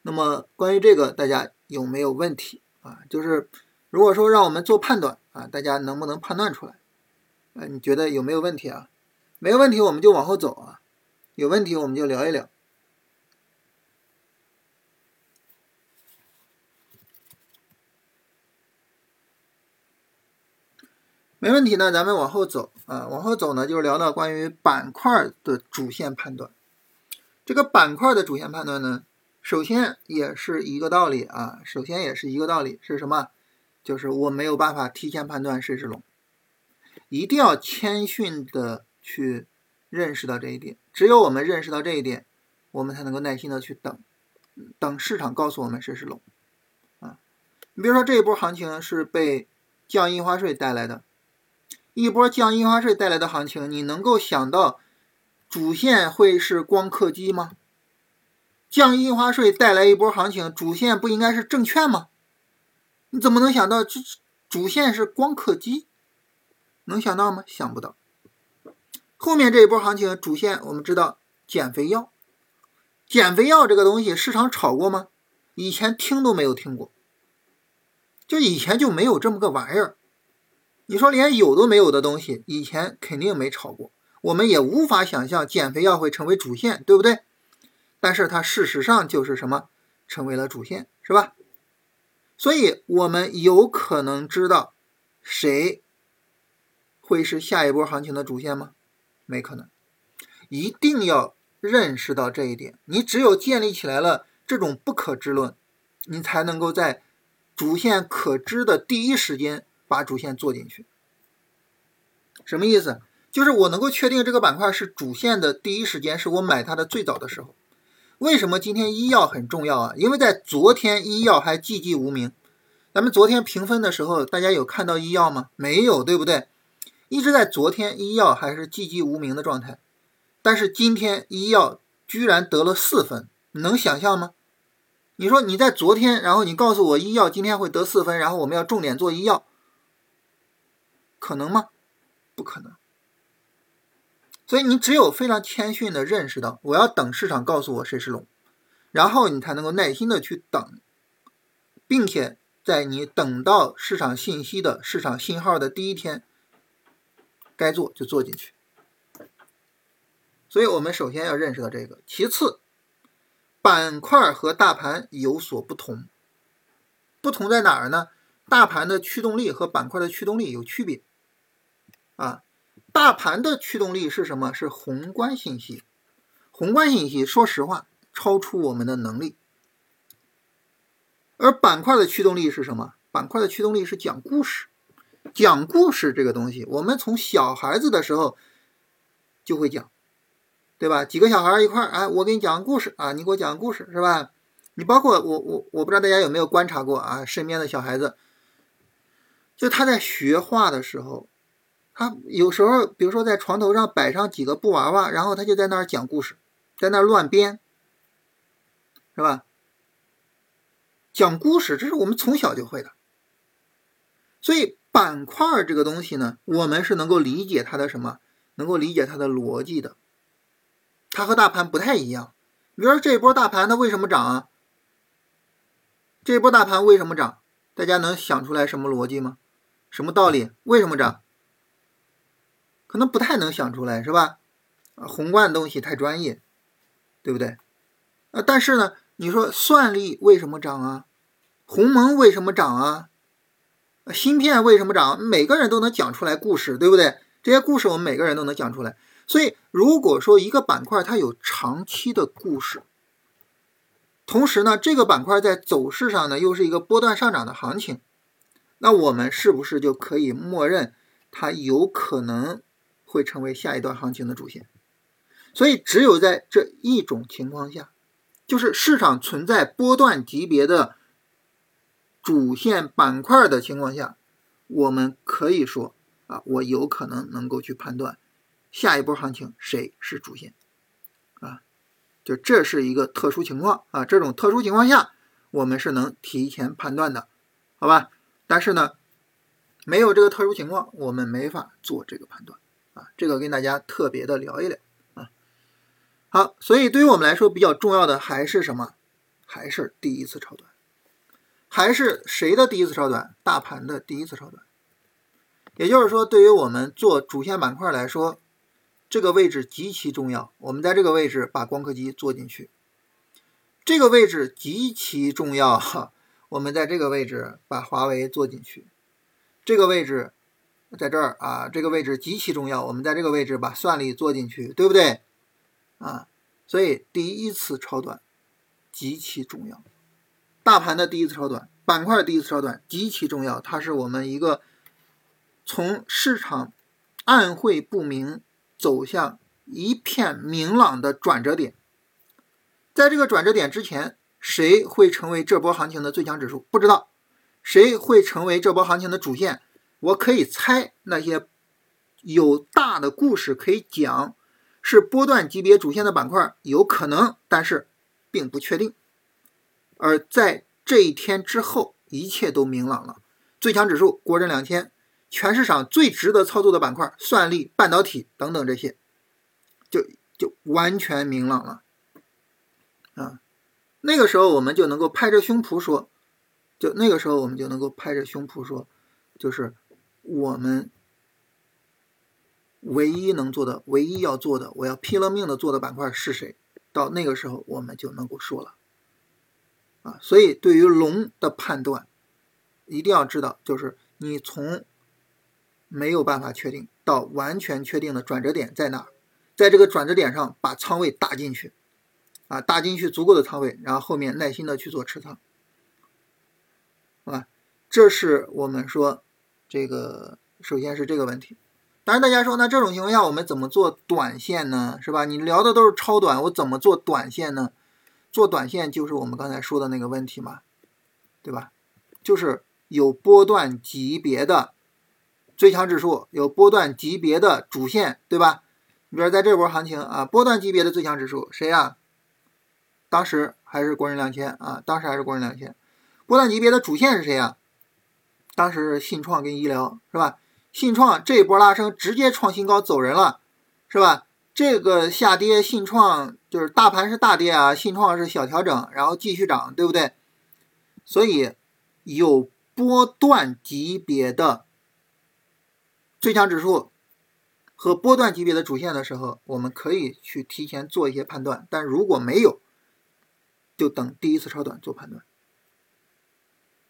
那么关于这个大家有没有问题啊？就是如果说让我们做判断。啊，大家能不能判断出来？啊，你觉得有没有问题啊？没有问题，我们就往后走啊。有问题，我们就聊一聊。没问题呢，咱们往后走啊。往后走呢，就是聊到关于板块的主线判断。这个板块的主线判断呢，首先也是一个道理啊。首先也是一个道理，是什么？就是我没有办法提前判断谁是龙，一定要谦逊的去认识到这一点。只有我们认识到这一点，我们才能够耐心的去等，等市场告诉我们谁是龙。啊，你比如说这一波行情是被降印花税带来的，一波降印花税带来的行情，你能够想到主线会是光刻机吗？降印花税带来一波行情，主线不应该是证券吗？你怎么能想到这主线是光刻机？能想到吗？想不到。后面这一波行情主线，我们知道减肥药，减肥药这个东西市场炒过吗？以前听都没有听过，就以前就没有这么个玩意儿。你说连有都没有的东西，以前肯定没炒过，我们也无法想象减肥药会成为主线，对不对？但是它事实上就是什么，成为了主线，是吧？所以，我们有可能知道谁会是下一波行情的主线吗？没可能。一定要认识到这一点。你只有建立起来了这种不可知论，你才能够在主线可知的第一时间把主线做进去。什么意思？就是我能够确定这个板块是主线的第一时间，是我买它的最早的时候。为什么今天医药很重要啊？因为在昨天医药还寂寂无名，咱们昨天评分的时候，大家有看到医药吗？没有，对不对？一直在昨天医药还是寂寂无名的状态，但是今天医药居然得了四分，你能想象吗？你说你在昨天，然后你告诉我医药今天会得四分，然后我们要重点做医药，可能吗？不可能。所以你只有非常谦逊的认识到，我要等市场告诉我谁是龙，然后你才能够耐心的去等，并且在你等到市场信息的市场信号的第一天，该做就做进去。所以我们首先要认识到这个，其次。板块和大盘有所不同，不同在哪儿呢？大盘的驱动力和板块的驱动力有区别。啊，大盘的驱动力是什么？是宏观信息。宏观信息，说实话，超出我们的能力。而板块的驱动力是什么？板块的驱动力是讲故事。讲故事这个东西，我们从小孩子的时候就会讲。对吧？几个小孩一块儿，哎，我给你讲个故事啊，你给我讲个故事，是吧？你包括我，我我不知道大家有没有观察过啊，身边的小孩子，就他在学画的时候，他有时候，比如说在床头上摆上几个布娃娃，然后他就在那儿讲故事，在那儿乱编，是吧？讲故事，这是我们从小就会的。所以板块这个东西呢，我们是能够理解它的什么？能够理解它的逻辑的。它和大盘不太一样，比如说这波大盘它为什么涨啊？这波大盘为什么涨？大家能想出来什么逻辑吗？什么道理？为什么涨？可能不太能想出来，是吧？啊，宏观的东西太专业，对不对？啊，但是呢，你说算力为什么涨啊？鸿蒙为什么涨啊？芯片为什么涨？每个人都能讲出来故事，对不对？这些故事我们每个人都能讲出来。所以，如果说一个板块它有长期的故事，同时呢，这个板块在走势上呢又是一个波段上涨的行情，那我们是不是就可以默认它有可能会成为下一段行情的主线？所以，只有在这一种情况下，就是市场存在波段级别的主线板块的情况下，我们可以说啊，我有可能能够去判断。下一波行情谁是主线啊？就这是一个特殊情况啊，这种特殊情况下，我们是能提前判断的，好吧？但是呢，没有这个特殊情况，我们没法做这个判断啊。这个跟大家特别的聊一聊啊。好，所以对于我们来说比较重要的还是什么？还是第一次超短，还是谁的第一次超短？大盘的第一次超短。也就是说，对于我们做主线板块来说。这个位置极其重要，我们在这个位置把光刻机做进去。这个位置极其重要，哈，我们在这个位置把华为做进去。这个位置在这儿啊，这个位置极其重要，我们在这个位置把算力做进去，对不对？啊，所以第一次超短极其重要，大盘的第一次超短，板块第一次超短极其重要，它是我们一个从市场暗晦不明。走向一片明朗的转折点，在这个转折点之前，谁会成为这波行情的最强指数？不知道，谁会成为这波行情的主线？我可以猜，那些有大的故事可以讲，是波段级别主线的板块，有可能，但是并不确定。而在这一天之后，一切都明朗了，最强指数国证两千。全市场最值得操作的板块，算力、半导体等等这些，就就完全明朗了啊！那个时候我们就能够拍着胸脯说，就那个时候我们就能够拍着胸脯说，就是我们唯一能做的、唯一要做的，我要拼了命的做的板块是谁？到那个时候我们就能够说了啊！所以对于龙的判断，一定要知道，就是你从。没有办法确定到完全确定的转折点在哪，在这个转折点上把仓位打进去，啊，打进去足够的仓位，然后后面耐心的去做持仓，啊，这是我们说这个首先是这个问题。当然大家说那这种情况下我们怎么做短线呢？是吧？你聊的都是超短，我怎么做短线呢？做短线就是我们刚才说的那个问题嘛，对吧？就是有波段级别的。最强指数有波段级别的主线，对吧？你比如在这波行情啊，波段级别的最强指数谁呀？当时还是国人两千啊，当时还是国人两千。波段级别的主线是谁呀？当时是信创跟医疗是吧？信创这一波拉升直接创新高走人了，是吧？这个下跌信创就是大盘是大跌啊，信创是小调整，然后继续涨，对不对？所以有波段级别的最强指数和波段级别的主线的时候，我们可以去提前做一些判断，但如果没有，就等第一次超短做判断。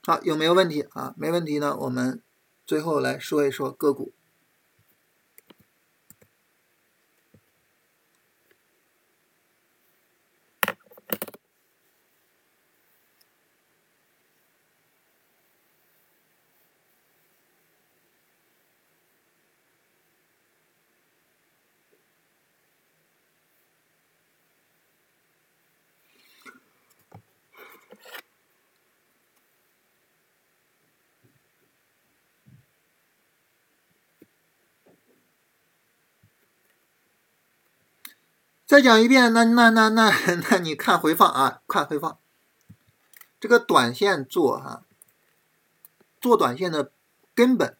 好，有没有问题啊？没问题呢，我们最后来说一说个股。再讲一遍，那那那那那你看回放啊，看回放。这个短线做哈，做短线的根本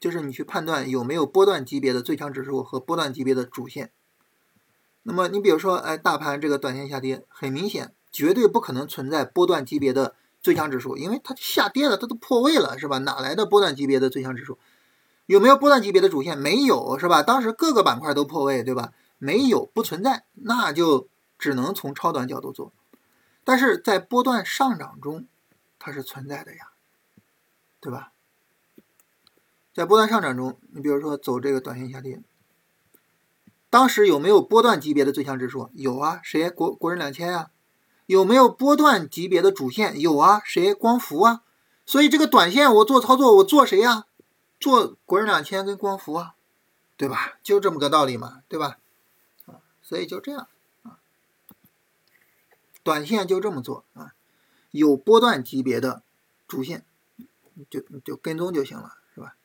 就是你去判断有没有波段级别的最强指数和波段级别的主线。那么你比如说，哎，大盘这个短线下跌，很明显，绝对不可能存在波段级别的最强指数，因为它下跌了，它都破位了，是吧？哪来的波段级别的最强指数？有没有波段级别的主线？没有，是吧？当时各个板块都破位，对吧？没有不存在，那就只能从超短角度做。但是在波段上涨中，它是存在的呀，对吧？在波段上涨中，你比如说走这个短线下跌，当时有没有波段级别的最强指数？有啊，谁？国国人两千啊。有没有波段级别的主线？有啊，谁？光伏啊。所以这个短线我做操作，我做谁呀？做国人两千跟光伏啊，对吧？就这么个道理嘛，对吧？所以就这样啊，短线就这么做啊，有波段级别的主线，就就跟踪就行了，是吧？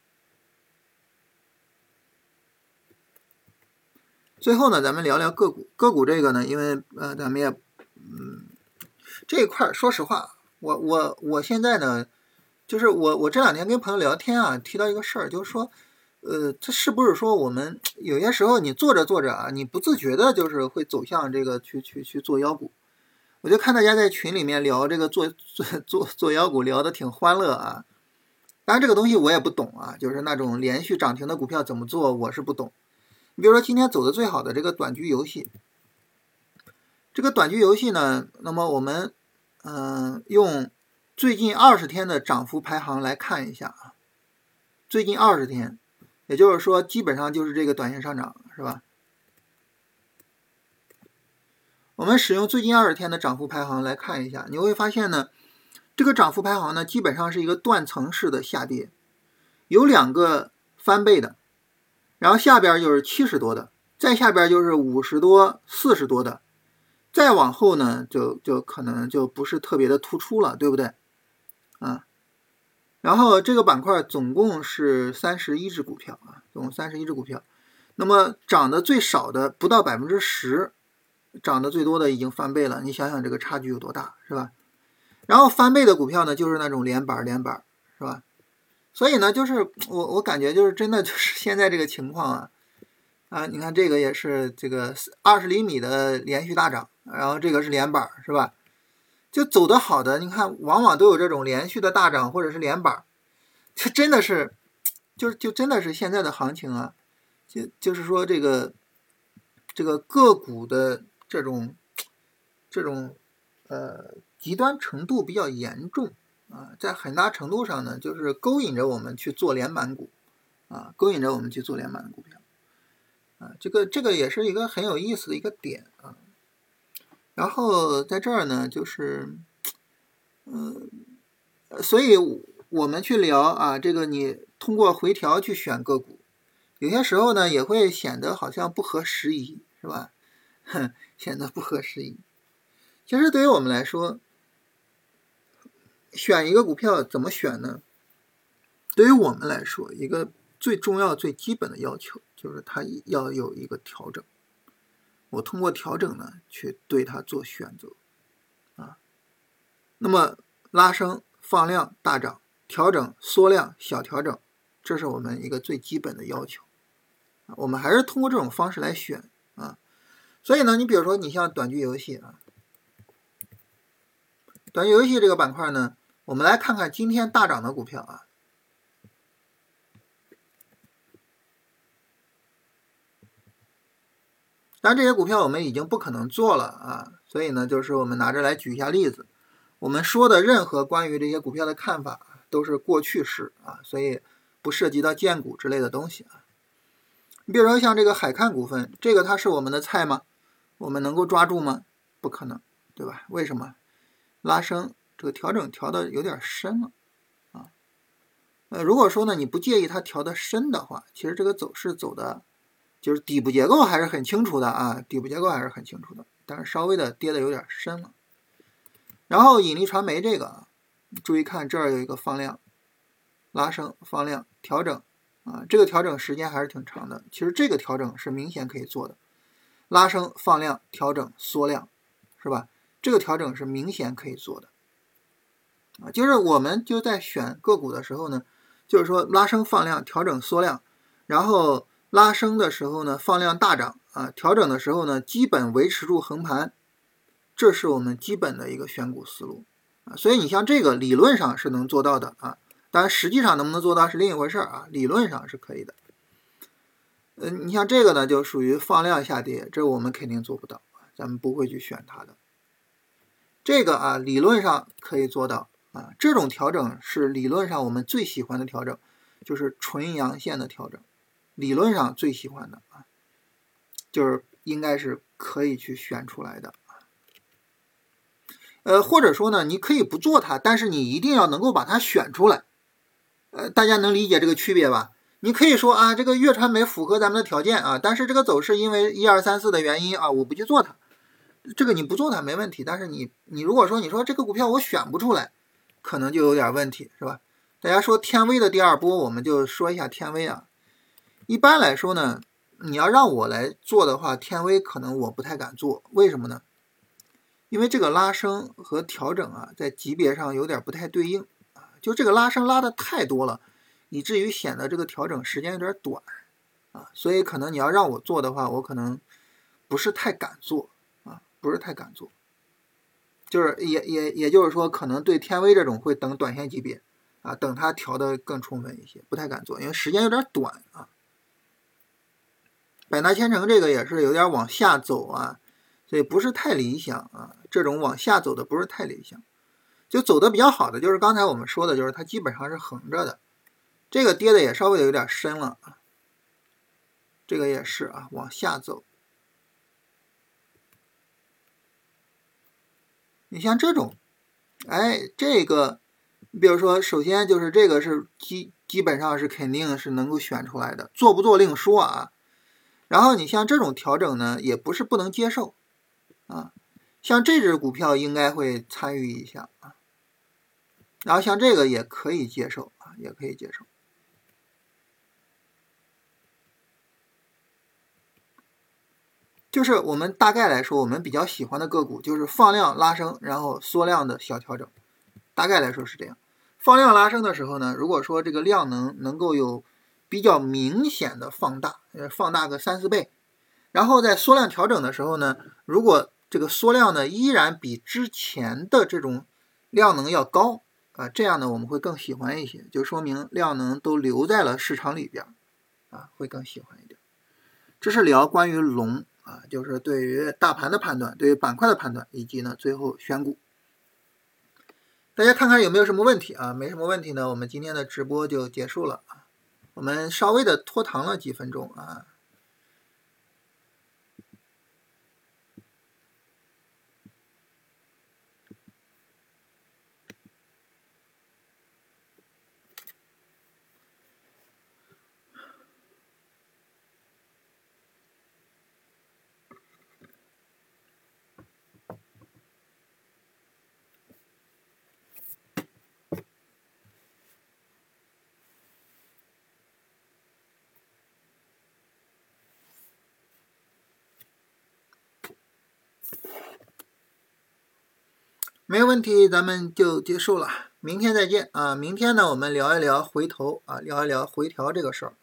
最后呢，咱们聊聊个股。个股这个呢，因为呃，咱们也嗯，这一块说实话，我我我现在呢，就是我我这两天跟朋友聊天啊，提到一个事儿，就是说。呃，这是不是说我们有些时候你做着做着啊，你不自觉的，就是会走向这个去去去做妖股？我就看大家在群里面聊这个做做做做妖股，聊的挺欢乐啊。当然这个东西我也不懂啊，就是那种连续涨停的股票怎么做，我是不懂。你比如说今天走的最好的这个短局游戏，这个短局游戏呢，那么我们嗯用最近二十天的涨幅排行来看一下啊，最近二十天。也就是说，基本上就是这个短线上涨，是吧？我们使用最近二十天的涨幅排行来看一下，你会发现呢，这个涨幅排行呢，基本上是一个断层式的下跌，有两个翻倍的，然后下边就是七十多的，再下边就是五十多、四十多的，再往后呢，就就可能就不是特别的突出了，对不对？啊？然后这个板块总共是三十一只股票啊，总共三十一只股票。那么涨得最少的不到百分之十，涨得最多的已经翻倍了。你想想这个差距有多大，是吧？然后翻倍的股票呢，就是那种连板连板，是吧？所以呢，就是我我感觉就是真的就是 现在这个情况啊啊，你看这个也是这个二十厘米的连续大涨，然后这个是连板，是吧？就走得好的，你看，往往都有这种连续的大涨或者是连板，这真的是，就就真的是现在的行情啊，就就是说这个这个个股的这种这种呃极端程度比较严重啊，在很大程度上呢，就是勾引着我们去做连板股啊，勾引着我们去做连板的股票啊，这个这个也是一个很有意思的一个点啊。然后在这儿呢，就是，嗯，所以我们去聊啊，这个你通过回调去选个股，有些时候呢也会显得好像不合时宜，是吧？哼，显得不合时宜。其实对于我们来说，选一个股票怎么选呢？对于我们来说，一个最重要、最基本的要求就是它要有一个调整。我通过调整呢，去对它做选择，啊那么拉升、放量、大涨、调整、缩量、小调整，这是我们一个最基本的要求。我们还是通过这种方式来选啊。所以呢，你比如说你像短剧游戏啊，短剧游戏这个板块呢，我们来看看今天大涨的股票啊。当然这些股票我们已经不可能做了啊，所以呢，就是我们拿着来举一下例子。我们说的任何关于这些股票的看法都是过去式啊，所以不涉及到荐股之类的东西啊。你比如说像这个海看股份，这个它是我们的菜吗？我们能够抓住吗？不可能，对吧？为什么？拉升这个调整调的有点深了啊。呃，如果说呢你不介意它调的深的话，其实这个走势走的。就是底部结构还是很清楚的啊，底部结构还是很清楚的，但是稍微的跌的有点深了。然后引力传媒这个，注意看这儿有一个放量，拉升放量调整啊，这个调整时间还是挺长的。其实这个调整是明显可以做的，拉升放量调整缩量，是吧？这个调整是明显可以做的啊。就是我们就在选个股的时候呢，就是说拉升放量调整缩量，然后。拉升的时候呢，放量大涨啊；调整的时候呢，基本维持住横盘，这是我们基本的一个选股思路啊。所以你像这个理论上是能做到的啊，当然实际上能不能做到是另一回事儿啊。理论上是可以的。嗯，你像这个呢，就属于放量下跌，这我们肯定做不到咱们不会去选它的。这个啊，理论上可以做到啊，这种调整是理论上我们最喜欢的调整，就是纯阳线的调整。理论上最喜欢的啊，就是应该是可以去选出来的呃，或者说呢，你可以不做它，但是你一定要能够把它选出来。呃，大家能理解这个区别吧？你可以说啊，这个粤传媒符合咱们的条件啊，但是这个走势因为一二三四的原因啊，我不去做它。这个你不做它没问题，但是你你如果说你说这个股票我选不出来，可能就有点问题，是吧？大家说天威的第二波，我们就说一下天威啊。一般来说呢，你要让我来做的话，天威可能我不太敢做，为什么呢？因为这个拉升和调整啊，在级别上有点不太对应啊，就这个拉升拉的太多了，以至于显得这个调整时间有点短啊，所以可能你要让我做的话，我可能不是太敢做啊，不是太敢做，就是也也也就是说，可能对天威这种会等短线级别啊，等它调的更充分一些，不太敢做，因为时间有点短啊。百纳千城这个也是有点往下走啊，所以不是太理想啊。这种往下走的不是太理想，就走的比较好的就是刚才我们说的，就是它基本上是横着的。这个跌的也稍微有点深了啊，这个也是啊，往下走。你像这种，哎，这个，你比如说，首先就是这个是基基本上是肯定是能够选出来的，做不做另说啊。然后你像这种调整呢，也不是不能接受，啊，像这只股票应该会参与一下啊，然后像这个也可以接受啊，也可以接受，就是我们大概来说，我们比较喜欢的个股就是放量拉升，然后缩量的小调整，大概来说是这样。放量拉升的时候呢，如果说这个量能能够有。比较明显的放大，呃，放大个三四倍，然后在缩量调整的时候呢，如果这个缩量呢依然比之前的这种量能要高啊，这样呢我们会更喜欢一些，就说明量能都留在了市场里边啊，会更喜欢一点。这是聊关于龙啊，就是对于大盘的判断，对于板块的判断，以及呢最后选股。大家看看有没有什么问题啊？没什么问题呢，我们今天的直播就结束了。我们稍微的拖堂了几分钟啊。没问题，咱们就结束了，明天再见啊！明天呢，我们聊一聊回头啊，聊一聊回调这个事儿。